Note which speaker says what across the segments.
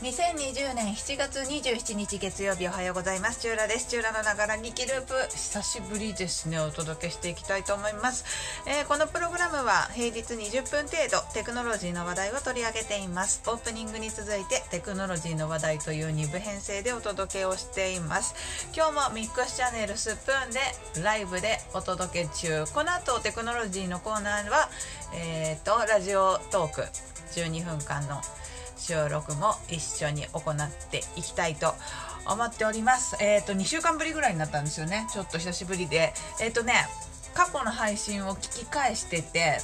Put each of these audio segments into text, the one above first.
Speaker 1: 2020年7月27日月曜日おはようございます。チューラです。チューラのながら聞きループ。久しぶりですね。お届けしていきたいと思います。えー、このプログラムは平日20分程度テクノロジーの話題を取り上げています。オープニングに続いてテクノロジーの話題という2部編成でお届けをしています。今日もミックスチャンネルスプーンでライブでお届け中。この後テクノロジーのコーナーは、えっ、ー、と、ラジオトーク12分間の収録も一緒に行っていきたいと思っております。えっ、ー、と、2週間ぶりぐらいになったんですよね。ちょっと久しぶりで。えっ、ー、とね、過去の配信を聞き返してて、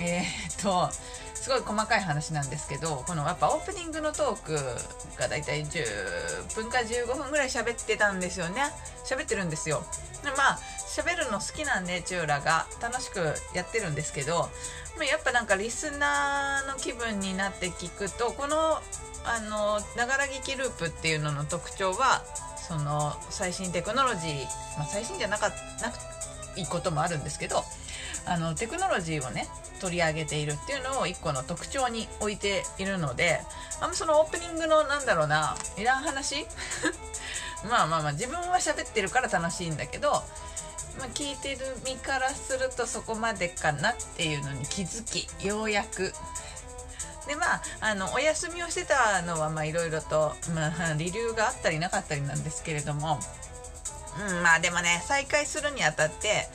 Speaker 1: えっ、ー、と、すごい細かい話なんですけど、このやっぱオープニングのトークがだいたい10分か15分ぐらい喋ってたんですよね。喋ってるんですよ。でまあ、喋るの好きなんで、チューラが楽しくやってるんですけど、やっぱなんかリスナーの気分になって聞くとこのあのながら聞きループっていうのの特徴はその最新テクノロジー、まあ、最新じゃなかなくいいこともあるんですけどあのテクノロジーをね取り上げているっていうのを一個の特徴に置いているのであんまそのオープニングのなんだろうないらん話？まあまあまあ自分は喋ってるから楽しいんだけどまあ、聞いてる身からするとそこまでかなっていうのに気づきようやく。でまああのお休みをしてたのはいろいろと、まあ、理由があったりなかったりなんですけれども、うん、まあでもね再開するにあたって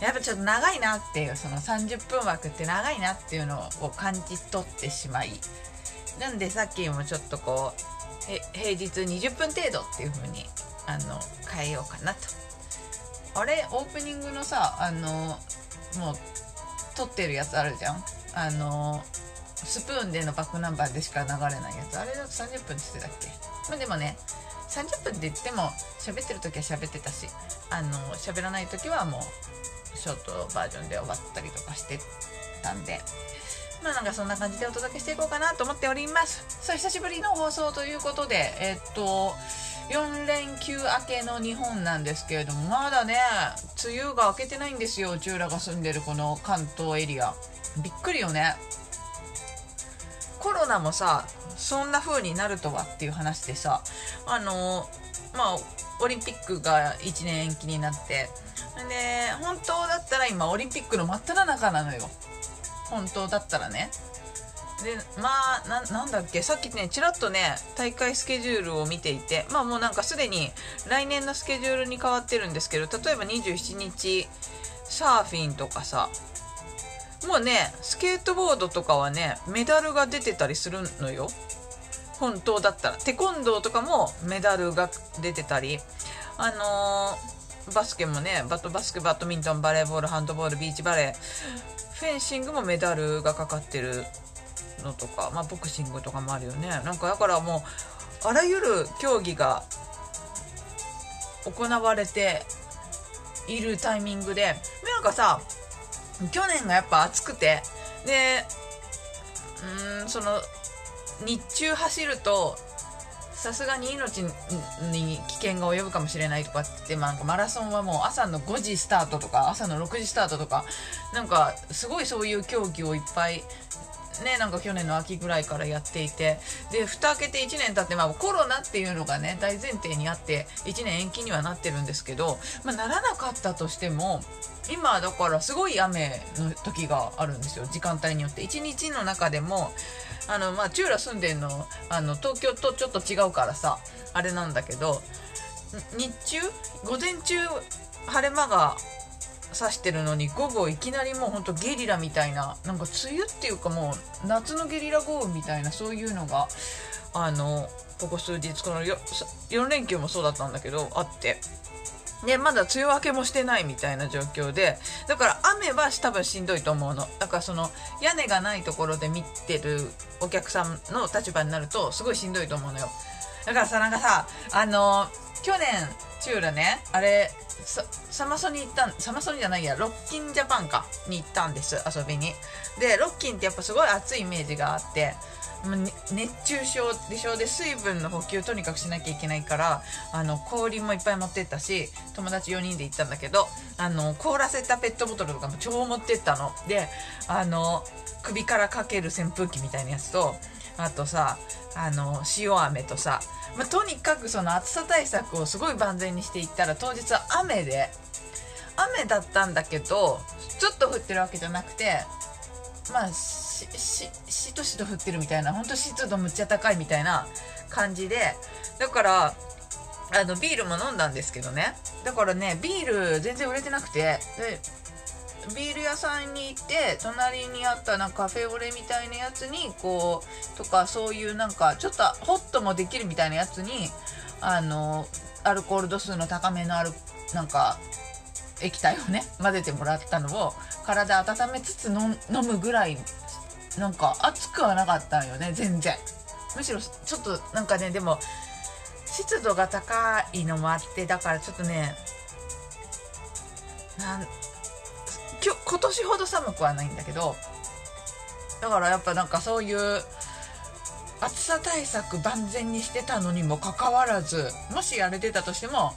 Speaker 1: やっぱちょっと長いなっていうその30分枠って長いなっていうのを感じ取ってしまい。なんでさっきもちょっとこう平日20分程度っていう風にあの変えようかなと。あれオープニングのさあのもう撮ってるやつあるじゃん？あのスプーンでのバックナンバーでしか流れないやつ。あれだと30分って言ってたっけ？まあでもね30分って言っても喋ってる時は喋ってたしあの喋らない時はもうショートバージョンで終わったりとかしてたんで。まあなんかそんな感じでお届けしていこうかなと思っております。さあ久しぶりの放送ということでえー、っと4連休明けの日本なんですけれどもまだね梅雨が明けてないんですよ。うらが住んでるこの関東エリア。びっくりよね。コロナもさそんな風になるとはっていう話でさあのまあオリンピックが1年延期になって。で本当だったら今オリンピックの真っ只中なのよ。本当だったらね。でまあななんだっけ？さっきねちらっとね大会スケジュールを見ていてまあもうなんかすでに来年のスケジュールに変わってるんですけど例えば27日サーフィンとかさもうねスケートボードとかはねメダルが出てたりするのよ。本当だったら。テコンドーとかもメダルが出てたりあのー、バスケもねバットバスケバドミントンバレーボールハンドボールビーチバレーフェンシングもメダルがかかってるのとか、まあ、ボクシングとかもあるよね。なんかだからもうあらゆる競技が行われているタイミングでなんかさ去年がやっぱ暑くてでうんその日中走るとさすがに命に危険が及ぶかもしれないとかってって、まあ、マラソンはもう朝の5時スタートとか朝の6時スタートとかなんかすごいそういう競技をいっぱいね、なんか去年の秋ぐらいからやっていて。で蓋開けて1年経って、まあ、コロナっていうのがね大前提にあって1年延期にはなってるんですけど、まあ、ならなかったとしても今だからすごい雨の時があるんですよ。時間帯によって。1日の中でもあのまあチューラ住んでんのあの東京とちょっと違うからさあれなんだけど日中午前中晴れ間が指してるのに午後いきなりもうほんとゲリラみたいななんか梅雨っていうかもう夏のゲリラ豪雨みたいなそういうのがあのここ数日この 4, 4連休もそうだったんだけどあって。ね、まだ梅雨明けもしてないみたいな状況でだから雨は多分しんどいと思うの。だからその屋根がないところで見てるお客さんの立場になるとすごいしんどいと思うのよ。だからさなんかさあの去年チューラねあれサマソに行ったんサマソニじゃないやロッキンジャパンかに行ったんです遊びに。でロッキンってやっぱすごい暑いイメージがあって熱中症でしょで水分の補給とにかくしなきゃいけないからあの氷もいっぱい持ってったし友達4人で行ったんだけどあの凍らせたペットボトルとかも超持ってったの。であの首からかける扇風機みたいなやつとあとさあの塩飴とさ、まあ、とにかくその暑さ対策をすごい万全にしていったら当日は雨で雨だったんだけどちょっと降ってるわけじゃなくてまあしししとしと降ってるみたいな本当湿度むっちゃ高いみたいな感じでだからあのビールも飲んだんですけどね。だからねビール全然売れてなくてでビール屋さんに行って隣にあったなんかカフェオレみたいなやつにこうとかそういうなんかちょっとホットもできるみたいなやつにあのアルコール度数の高めのあるなんか液体をね混ぜてもらったのを体温めつつ飲むぐらいなんか熱くはなかったんよね全然。むしろちょっとなんかねでも湿度が高いのもあってだからちょっとねなん今日今年ほど寒くはないんだけどだからやっぱなんかそういう暑さ対策万全にしてたのにもかかわらずもしやれてたとしても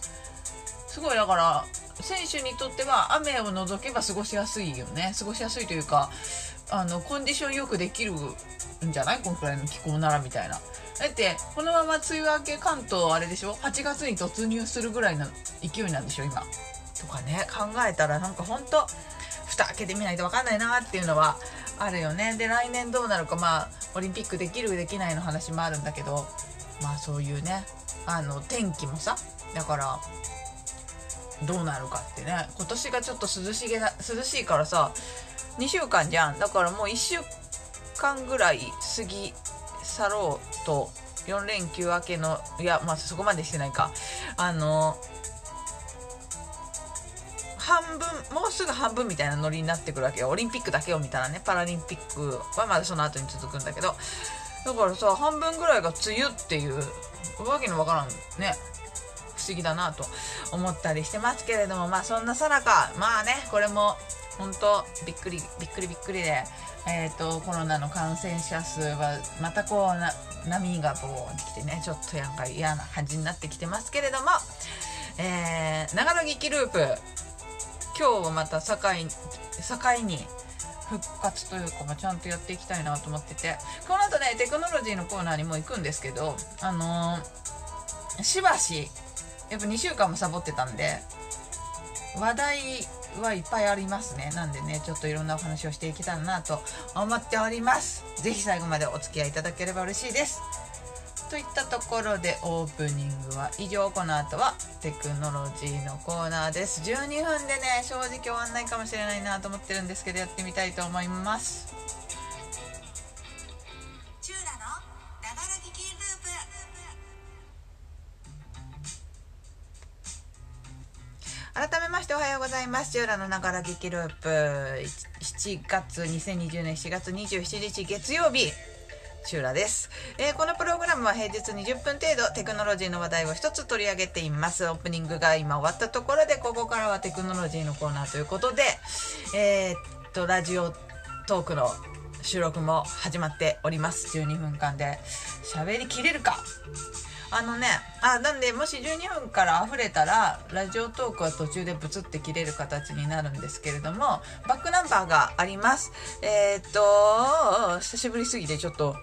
Speaker 1: すごいだから選手にとっては雨を除けば過ごしやすいよね。過ごしやすいというかあのコンディションよくできるんじゃない？このくらいの気候ならみたいな。だってこのまま梅雨明け関東あれでしょ？8月に突入するぐらいの勢いなんでしょ？今。とかね考えたらなんかほんと蓋開けてみないと分かんないなっていうのはあるよね。で来年どうなるかまあオリンピックできるできないの話もあるんだけどまあそういうねあの天気もさだからどうなるかってね。今年がちょっと涼しげだ涼しいからさ2週間じゃん。だからもう1週間ぐらい過ぎ去ろうと4連休明けのいやまあそこまでしてないか。あの半分もうすぐ半分みたいなノリになってくるわけよ。オリンピックだけを見たらね。パラリンピックはまだその後に続くんだけど。だからさ半分ぐらいが梅雨っていうわけのわからんね。不思議だなと思ったりしてますけれども。まあそんなさなか。まあねこれも本当びっくりびっくりびっくりで、えーと、コロナの感染者数はまたこうな波がボーンってきてねちょっとやんか嫌な感じになってきてますけれども、えー、長野劇ループ。今日はまた境境に復活というか、まあ、ちゃんとやっていきたいなと思ってて。この後ねテクノロジーのコーナーにも行くんですけどあのー、しばしやっぱ2週間もサボってたんで話題はいっぱいありますね。なんでねちょっといろんなお話をしていけたらなと思っております。是非最後までお付き合いいただければ嬉しいです。といったところでオープニングは以上この後はテクノロジーのコーナーです。12分でね正直終わんないかもしれないなと思ってるんですけどやってみたいと思います。改めましておはようございます。チューラのながら劇ループ。7月2020年4月27日月曜日チューラです、えー、このプログラムは平日20分程度テクノロジーの話題を一つ取り上げています。オープニングが今終わったところでここからはテクノロジーのコーナーということでえー、っとラジオトークの収録も始まっております。12分間で。喋りきれるか？あのねあなんでもし12分から溢れたらラジオトークは途中でブツって切れる形になるんですけれどもバックナンバーがあります。えー、っと久しぶりすぎてちょっと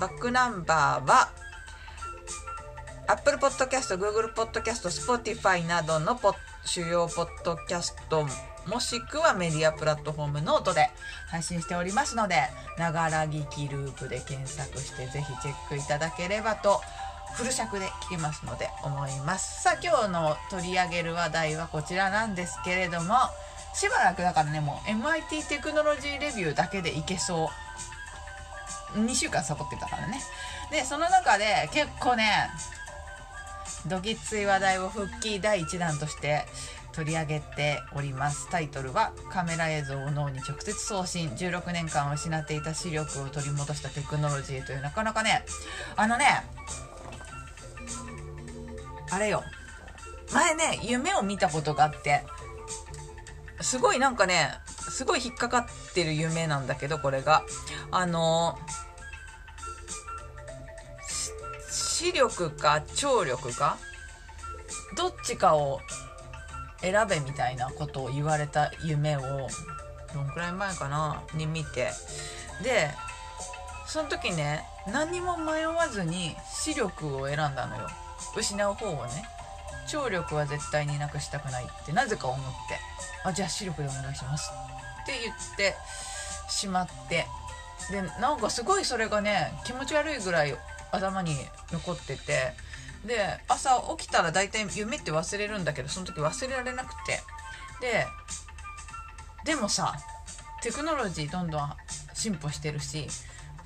Speaker 1: バックナンバーは Apple Podcast、Google Podcast、Spotify などのポ主要ポッドキャストもしくはメディアプラットフォームノートで配信しておりますので、ながら聞きループで検索してぜひチェックいただければと、フル尺で聞けますので思います。さあ今日の取り上げる話題はこちらなんですけれども、しばらくだからね、もう MIT テクノロジーレビューだけでいけそう。2週間サボってたからね。でその中で結構ねドキッツい話題を復帰第1弾として取り上げております。タイトルは「カメラ映像を脳に直接送信。16年間失っていた視力を取り戻したテクノロジー」というなかなかねあのねあれよ。前ね夢を見たことがあってすごいなんかねすごい引っかかってる夢なんだけどこれが。あの視力か聴力かどっちかを選べみたいなことを言われた夢をどんくらい前かなに見て。でその時ね何も迷わずに視力を選んだのよ。失う方をね。聴力は絶対になくしたくないってなぜか思って。あじゃあ視力でお願いします。って言ってしまって。でなんかすごいそれがね気持ち悪いぐらい頭に残ってて。で朝起きたら大体夢って忘れるんだけどその時忘れられなくて。ででもさテクノロジーどんどん進歩してるし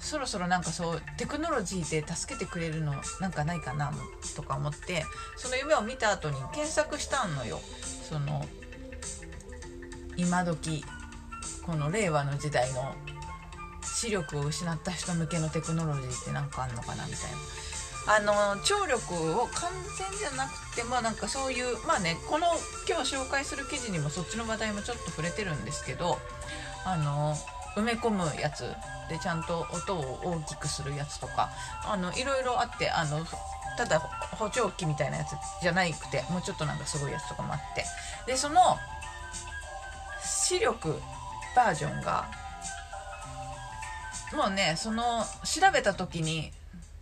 Speaker 1: そろそろなんかそうテクノロジーで助けてくれるのなんかないかなとか思ってその夢を見た後に検索したんのよその今時この令和の時代の視力を失った人向けのテクノロジーって何かあんのかなみたいな。あの聴力を完全じゃなくてもなんかそういうまあねこの今日紹介する記事にもそっちの話題もちょっと触れてるんですけどあの埋め込むやつでちゃんと音を大きくするやつとかあのいろいろあってあのただ補聴器みたいなやつじゃなくてもうちょっとなんかすごいやつとかもあって。でその視力バージョンがもうねその調べた時に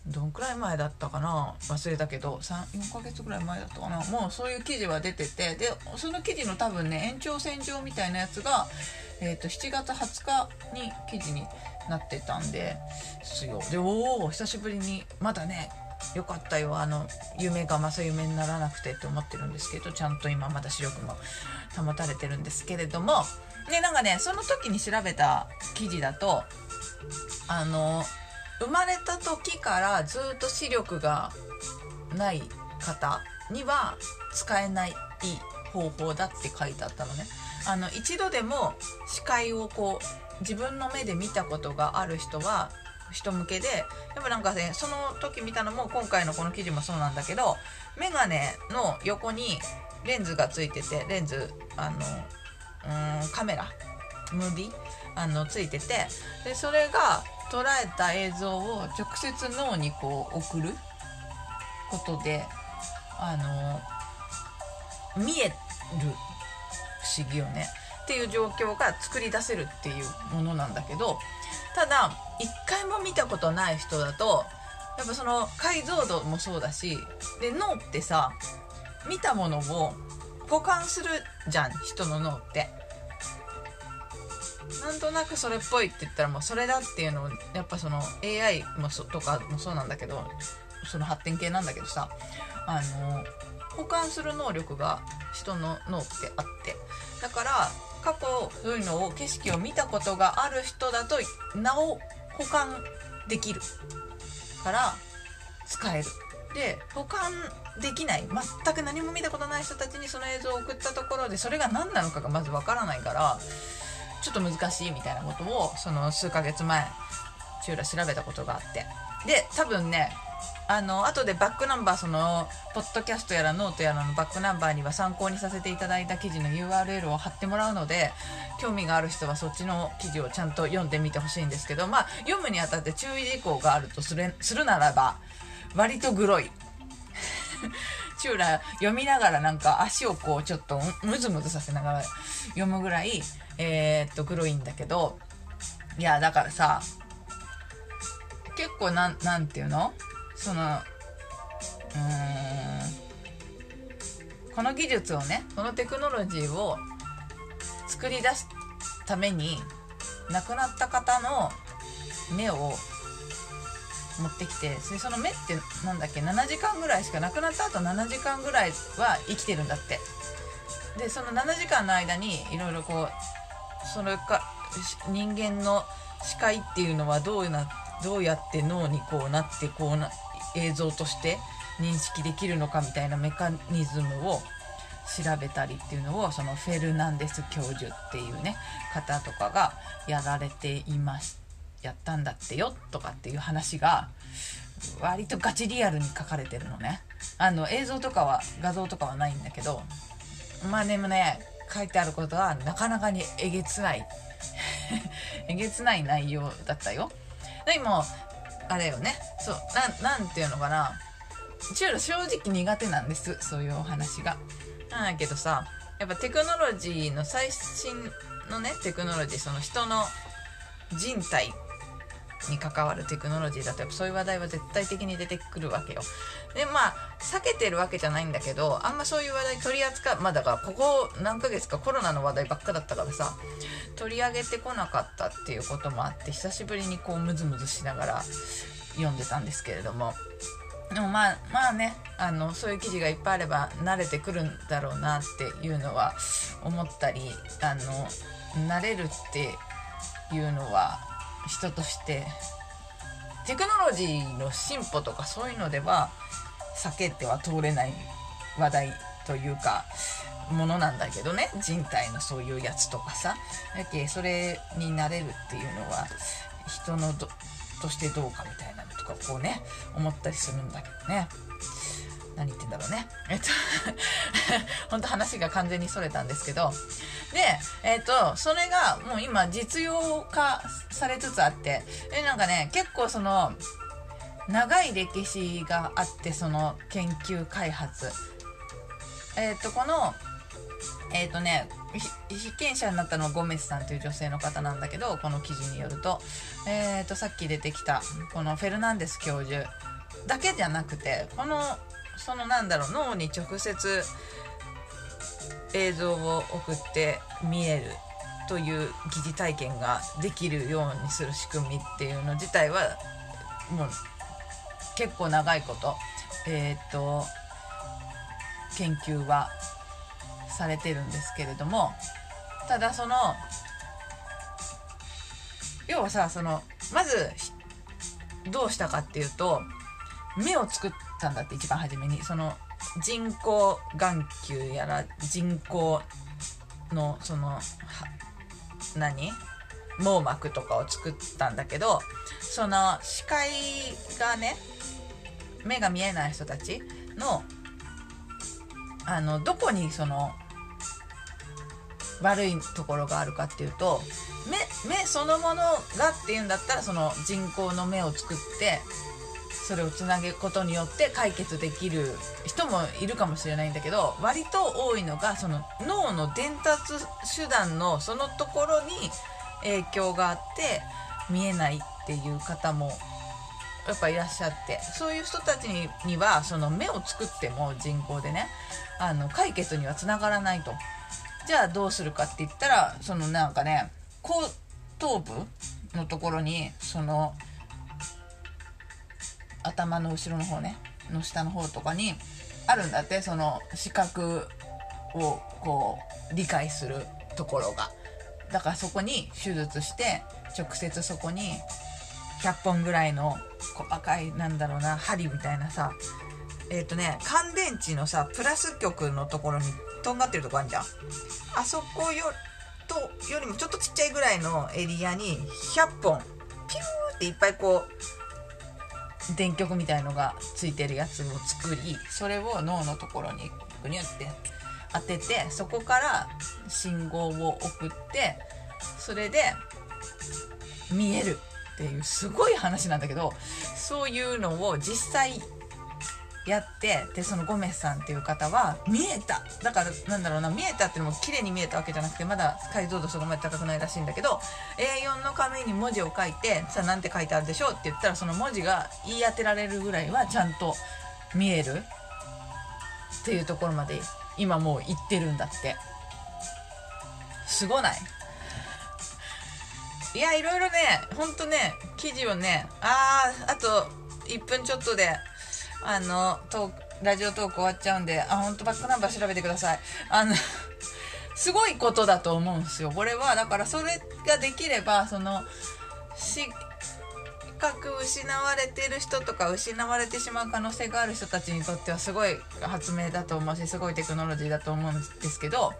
Speaker 1: どんくらい前だったかな？忘れたけど4ヶ月ぐらい前だったかな？もうそういう記事は出ててでその記事の多分ね延長線上みたいなやつが、えーと、7月20日に記事になってたんで。すよでおお久しぶりにまだねよかったよあの夢が正夢にならなくてって思ってるんですけどちゃんと今まだ視力も保たれてるんですけれども。ねなんかねその時に調べた記事だとあの生まれた時からずっと視力がない方には使えない方法だって書いてあったのね。あの一度でも視界をこう自分の目で見たことがある人は人向けでやっぱなんかねその時見たのも今回のこの記事もそうなんだけどメガネの横にレンズがついててレンズあのうんカメラムービーあのついててでそれが捉えた映像を直接脳にこう送ることであの見える不思議よねっていう状況が作り出せるっていうものなんだけどただ一回も見たことない人だとやっぱその解像度もそうだしで脳ってさ見たものを保管するじゃん人の脳って。なんとなくそれっぽいって言ったらもうそれだっていうのをやっぱその AI もそとかもそうなんだけどその発展系なんだけどさあの保管する能力が人の脳ってあってだから過去そういうのを景色を見たことがある人だとなお保管できるから使える。で保管できない全く何も見たことない人たちにその映像を送ったところでそれが何なのかがまずわからないからちょっと難しいみたいなことをその数ヶ月前ちらっと調べたことがあって。で多分ねあの後でバックナンバーそのポッドキャストやらノートやらのバックナンバーには参考にさせていただいた記事の URL を貼ってもらうので興味がある人はそっちの記事をちゃんと読んでみてほしいんですけどまあ読むにあたって注意事項があるとするするならば割とグロい。チューラ読みながらなんか足をこうちょっとムズムズさせながら読むぐらいえー、っと黒いんだけどいやだからさ結構なんなんていうの？そのうんこの技術をねこのテクノロジーを作り出すために亡くなった方の目を持ってきてその目ってなんだっけ？7時間ぐらいしか亡くなった後7時間ぐらいは生きてるんだって。でその7時間の間にいろいろこうそれか人間の視界っていうのはどうなどうやって脳にこうなってこうな映像として認識できるのかみたいなメカニズムを調べたりっていうのをそのフェルナンデス教授っていうね方とかがやられていますやったんだってよとかっていう話が割とガチリアルに書かれてるのね。あの映像とかは画像とかはないんだけど。まあでもね書いてあることはなかなかにえげつない。えげつない内容だったよ。でもあれよね。そうなんていうのかな。チュール正直苦手なんです。そういうお話が。なんだけどさやっぱテクノロジーの最新のねテクノロジーその人の人体に関わるテクノロジーだとやっぱそういう話題は絶対的に出てくるわけよ。でまあ避けてるわけじゃないんだけどあんまそういう話題取り扱うまあだからここ何ヶ月かコロナの話題ばっかだったからさ取り上げてこなかったっていうこともあって久しぶりにこうムズムズしながら読んでたんですけれども。でもまあまあねあのそういう記事がいっぱいあれば慣れてくるんだろうなっていうのは思ったりあの慣れるっていうのは人として。テクノロジーの進歩とかそういうのでは避けては通れない話題というかものなんだけどね。人体のそういうやつとかさ。だけそれになれるっていうのは人のとしてどうかみたいなのとかこうね思ったりするんだけどね。何言ってんだろうね。えっと 本当話が完全にそれたんですけど。でえっとそれがもう今実用化されつつあって。でなんかね結構その長い歴史があってその研究開発。えっとこのえっ、とね被験者になったのはゴメスさんという女性の方なんだけどこの記事によると,、えー、とさっき出てきたこのフェルナンデス教授だけじゃなくてこのそのなんだろう脳に直接映像を送って見えるという疑似体験ができるようにする仕組みっていうの自体はもう結構長いことえっ、と研究はされてるんですけれどもただその要はさそのまずどうしたかっていうと目を作ってたんだって一番初めに。その人工眼球やら人工のその何？網膜とかを作ったんだけどその視界がね目が見えない人たちのあのどこにその悪いところがあるかっていうと目目そのものがっていうんだったらその人工の目を作ってそれをつなげることによって解決できる人もいるかもしれないんだけど割と多いのがその脳の伝達手段のそのところに影響があって見えないっていう方もやっぱいらっしゃってそういう人たちにはその目を作っても人工でねあの解決にはつながらないと。じゃあどうするかって言ったらそのなんかね後頭部のところにその頭の後ろの方ねの下の方とかにあるんだってその視覚をこう理解するところが。だからそこに手術して直接そこに100本ぐらいの細かいなんだろうな針みたいなさえっ、ー、とね乾電池のさプラス極のところにとんがってるとこあるじゃん。あそこよとよりもちょっとちっちゃいぐらいのエリアに100本ピューっていっぱいこう電極みたいのがついてるやつを作りそれを脳のところにグニュって当ててそこから信号を送ってそれで見えるっていうすごい話なんだけどそういうのを実際やってでそのゴメスさんっていう方は見えた。だからなんだろうな見えたっていうのも綺麗に見えたわけじゃなくてまだ解像度そこまで高くないらしいんだけど A4 の紙に文字を書いてさあ何て書いてあるでしょうって言ったらその文字が言い当てられるぐらいはちゃんと見えるっていうところまで今もう行ってるんだって。すごない？いやいろいろねほんとね記事をねあああと1分ちょっとであのトラジオトーク終わっちゃうんであ本当バックナンバー調べてください。あのすごいことだと思うんですよ。これはだからそれができればその視覚失われてる人とか失われてしまう可能性がある人たちにとってはすごい発明だと思うしすごいテクノロジーだと思うんですけど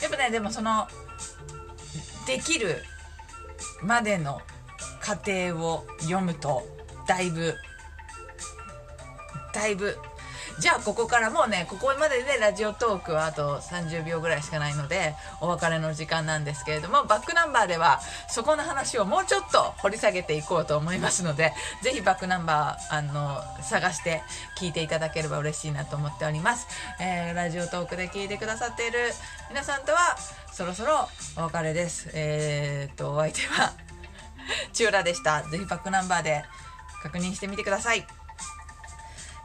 Speaker 1: やっぱねでもそのできるまでの過程を読むとだいぶだいぶ。じゃあここからもうねここまででラジオトークはあと30秒ぐらいしかないのでお別れの時間なんですけれどもバックナンバーではそこの話をもうちょっと掘り下げていこうと思いますのでぜひバックナンバーあの探して聞いていただければ嬉しいなと思っております、えー、ラジオトークで聞いてくださっている皆さんとはそろそろお別れです。えー、っとお相手はチューラでした。ぜひバックナンバーで確認してみてください。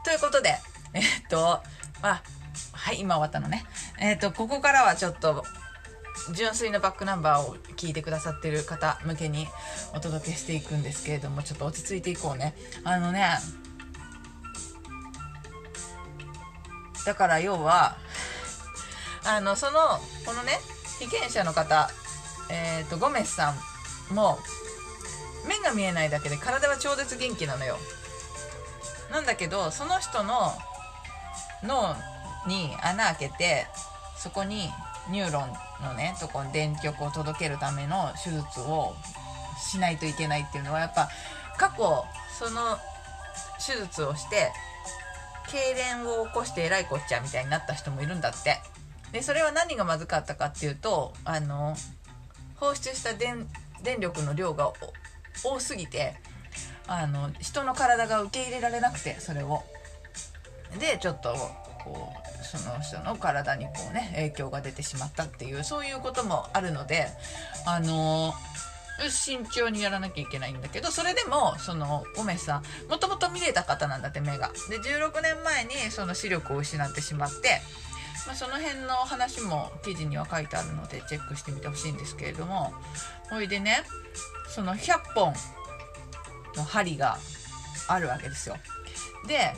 Speaker 1: ということでえっとあはい今終わったのね。えっとここからはちょっと純粋なバックナンバーを聞いてくださってる方向けにお届けしていくんですけれどもちょっと落ち着いていこうね。あのねだから要はあのそのこのね被験者の方えっ、ー、とゴメスさんも目が見えないだけで体は超絶元気なのよ。なんだけどその人の脳に穴開けてそこにニューロンのねとこに電極を届けるための手術をしないといけないっていうのはやっぱ過去その手術をして痙攣を起こしてえらいこっちゃみたいになった人もいるんだって。でそれは何がまずかったかっていうとあの放出した電電力の量が多すぎてあの人の体が受け入れられなくてそれを。でちょっとこうその人の体にこうね影響が出てしまったっていうそういうこともあるのであの慎重にやらなきゃいけないんだけどそれでもそのゴメさんもともと見れた方なんだって目が。で16年前にその視力を失ってしまってまあ、その辺の話も記事には書いてあるのでチェックしてみてほしいんですけれどもほいでねその100本の針があるわけですよ。で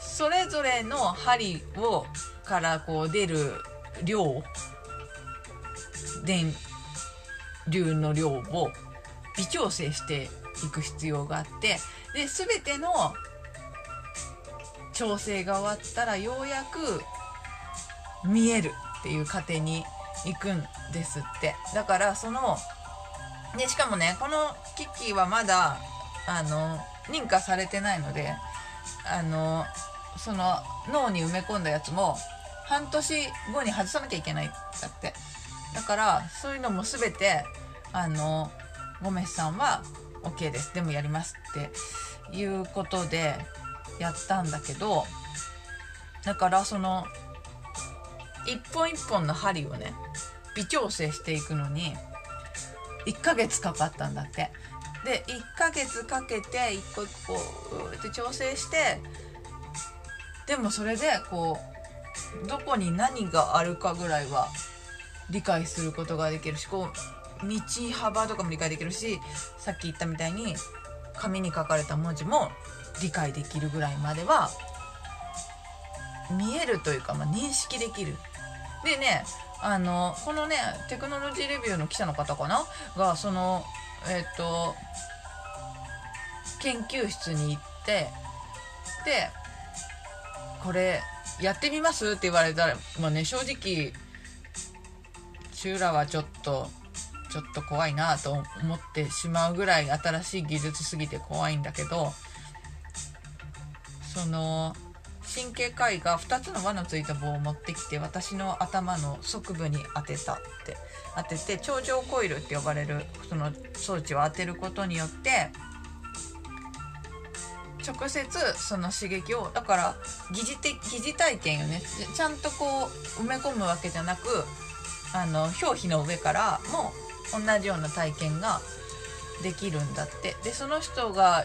Speaker 1: それぞれの針をからこう出る量電流の量を微調整していく必要があってで全ての調整が終わったらようやく見えるっていう過程に行くんですって。だからそのでしかもねこの機器はまだあの認可されてないのであのその脳に埋め込んだやつも半年後に外さなきゃいけないんだって。だからそういうのも全てあのゴメスさんは OK です。でもやりますっていうことでやったんだけどだからその一本一本の針をね微調整していくのに1ヶ月かかったんだって。で1ヶ月かけて一個一個って調整してでもそれでこうどこに何があるかぐらいは理解することができるしこう道幅とかも理解できるしさっき言ったみたいに紙に書かれた文字も理解できるぐらいまでは見えるというか、まあ、認識できる。でねあのこのねテクノロジーレビューの記者の方かな？がそのえっ、ー、と研究室に行ってでこれやってみますって言われたらまあね正直チューラはちょっとちょっと怖いなと思ってしまうぐらい新しい技術すぎて怖いんだけどその神経科医が2つの輪のついた棒を持ってきて私の頭の側部に当てたって。当てて頂上コイルって呼ばれるその装置を当てることによって直接その刺激をだから疑似的疑似体験よね。ちゃんとこう埋め込むわけじゃなくあの表皮の上からも同じような体験ができるんだって。でその人が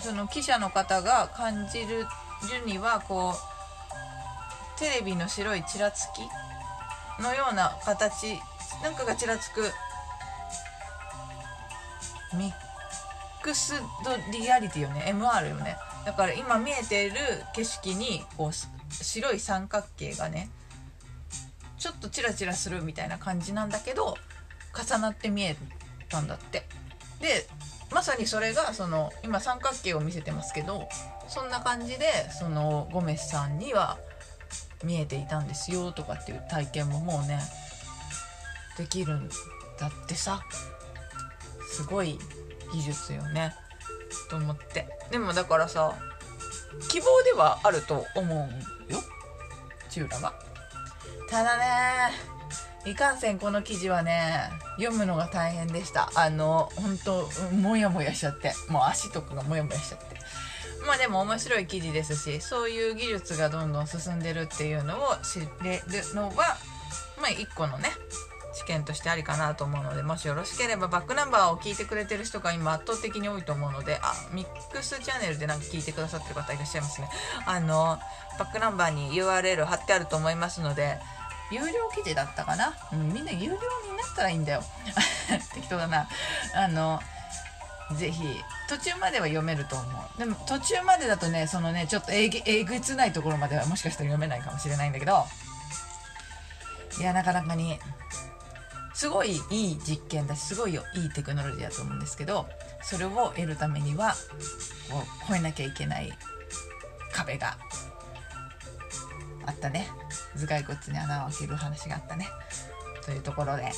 Speaker 1: その記者の方が感じるるにはこうテレビの白いちらつきのような形なんかがちらつくミックスドリアリティよね。MR よね。だから今見えている景色にこう白い三角形がねちょっとチラチラするみたいな感じなんだけど重なって見えたんだって。でまさにそれがその今三角形を見せてますけどそんな感じでそのゴメスさんには見えていたんですよとかっていう体験ももうねできるんだってさ。すごい技術よね。と思って。でもだからさ希望ではあると思うよ。チューラはただねいかんせんこの記事はね読むのが大変でした。あの本当モヤモヤしちゃって。もう足とかがモヤモヤしちゃって。まあでも面白い記事ですしそういう技術がどんどん進んでるっていうのを知れるのはまあ一個のね試験としてありかなと思うのでもしよろしければバックナンバーを聞いてくれてる人が今圧倒的に多いと思うのであミックスチャンネルでなんか聞いてくださってる方いらっしゃいますねあのバックナンバーに URL 貼ってあると思いますので有料記事だったかな、うん、みんな有料になったらいいんだよ。適当だな。あのぜひ途中までは読めると思う。でも途中までだとねそのねちょっとえげえぐつないところまではもしかしたら読めないかもしれないんだけど。いやなかなかにすごいいい実験だしすごいよいいテクノロジーだと思うんですけどそれを得るためにはこう越えなきゃいけない壁があったね。頭蓋骨に穴を開ける話があったね。というところで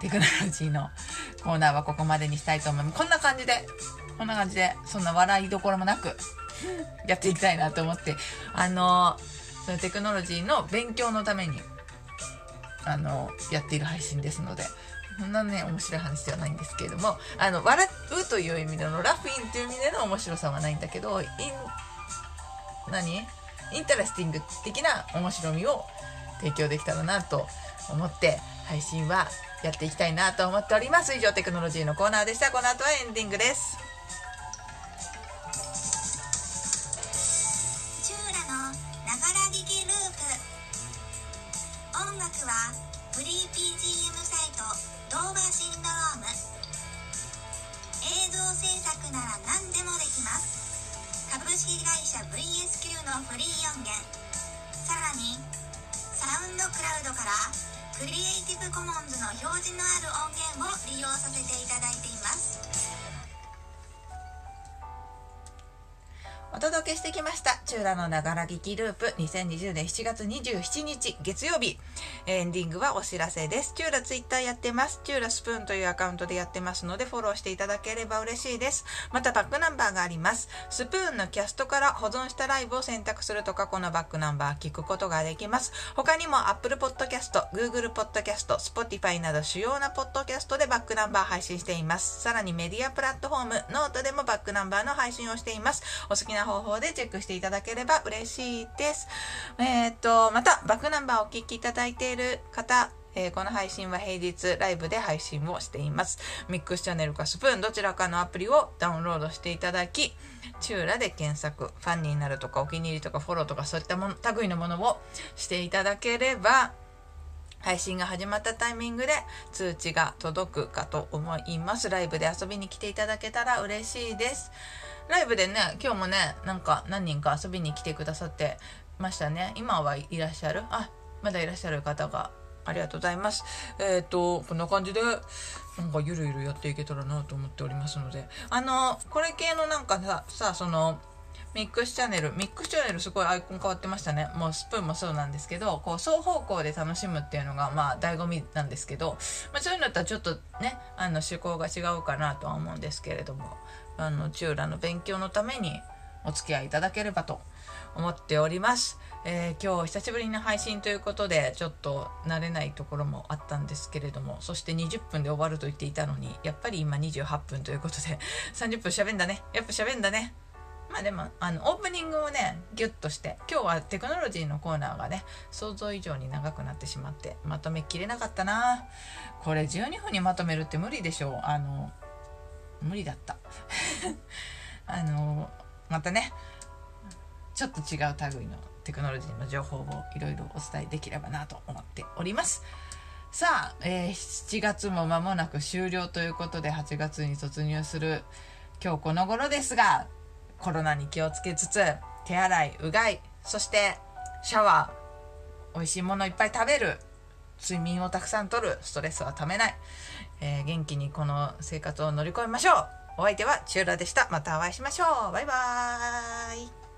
Speaker 1: テクノロジーのコーナーはここまでにしたいと思います。こんな感じでこんな感じでそんな笑いどころもなくやっていきたいなと思って。あのそのテクノロジーの勉強のためにあのやっている配信ですのでそんなね面白い話ではないんですけれどもあの笑うという意味での laughing という意味での面白さはないんだけどイン何？ interesting 的な面白みを提供できたらなと思って配信はやっていきたいなと思っております以上テクノロジーのコーナーでした。この後はエンディングです。
Speaker 2: チューラのながら聞きループ音楽はフリー BGM サイト動画シンドローム。映像制作なら何でもできます。株式会社 VSQ のフリー音源。さらにサウンドクラウドからクリエイティブコモンズの表示のある音源を利用させていただいています。
Speaker 1: お届けしてきました。チューラのながら聞きループ2020年7月27日月曜日。エンディングはお知らせです。チューラツイッターやってます。チューラスプーンというアカウントでやってますのでフォローしていただければ嬉しいです。またバックナンバーがあります。スプーンのキャストから保存したライブを選択すると過去のバックナンバー聞くことができます。他にも Apple Podcast、Google Podcast、Spotify など主要なポッドキャストでバックナンバー配信しています。さらにメディアプラットフォーム、ノートでもバックナンバーの配信をしています。お好きな方法でチェックしていただければ嬉しいです。えーっと、また、バックナンバーをお聞きいただいている方、えーこの配信は平日ライブで配信をしています。ミックスチャンネルかスプーンどちらかのアプリをダウンロードしていただき、チューラで検索、ファンになるとかお気に入りとかフォローとかそういったもの、類のものをしていただければ、配信が始まったタイミングで通知が届くかと思います。ライブで遊びに来ていただけたら嬉しいです。ライブでね、今日もね、なんか何人か遊びに来てくださってましたね。今はいらっしゃる？あ、まだいらっしゃる方がありがとうございます。えっ、と、こんな感じで、なんかゆるゆるやっていけたらなと思っておりますので、あの、これ系のなんかさ、さ、その、ミックスチャンネル、ミックスチャンネルすごいアイコン変わってましたね。もうスプーンもそうなんですけど、こう双方向で楽しむっていうのがまあ醍醐味なんですけど、まあそういうのとはちょっとね、あの趣向が違うかなとは思うんですけれども、あの、チューラの勉強のためにお付き合いいただければと思っております。えー今日久しぶりの配信ということでちょっと慣れないところもあったんですけれどもそして20分で終わると言っていたのにやっぱり今28分ということで30分喋んだねやっぱ喋んだねまあでもあのオープニングをねギュッとして今日はテクノロジーのコーナーがね想像以上に長くなってしまってまとめきれなかったな。これ12分にまとめるって無理でしょう。あの無理だった。あのまたねちょっと違う類のテクノロジーの情報をいろいろお伝えできればなと思っております。さあ、えー7月も間もなく終了ということで8月に突入する今日この頃ですがコロナに気をつけつつ手洗いうがいそしてシャワー美味しいものいっぱい食べる。睡眠をたくさんとる。ストレスはためない、えー元気にこの生活を乗り越えましょう。お相手はチューラでした。またお会いしましょう。バイバーイ。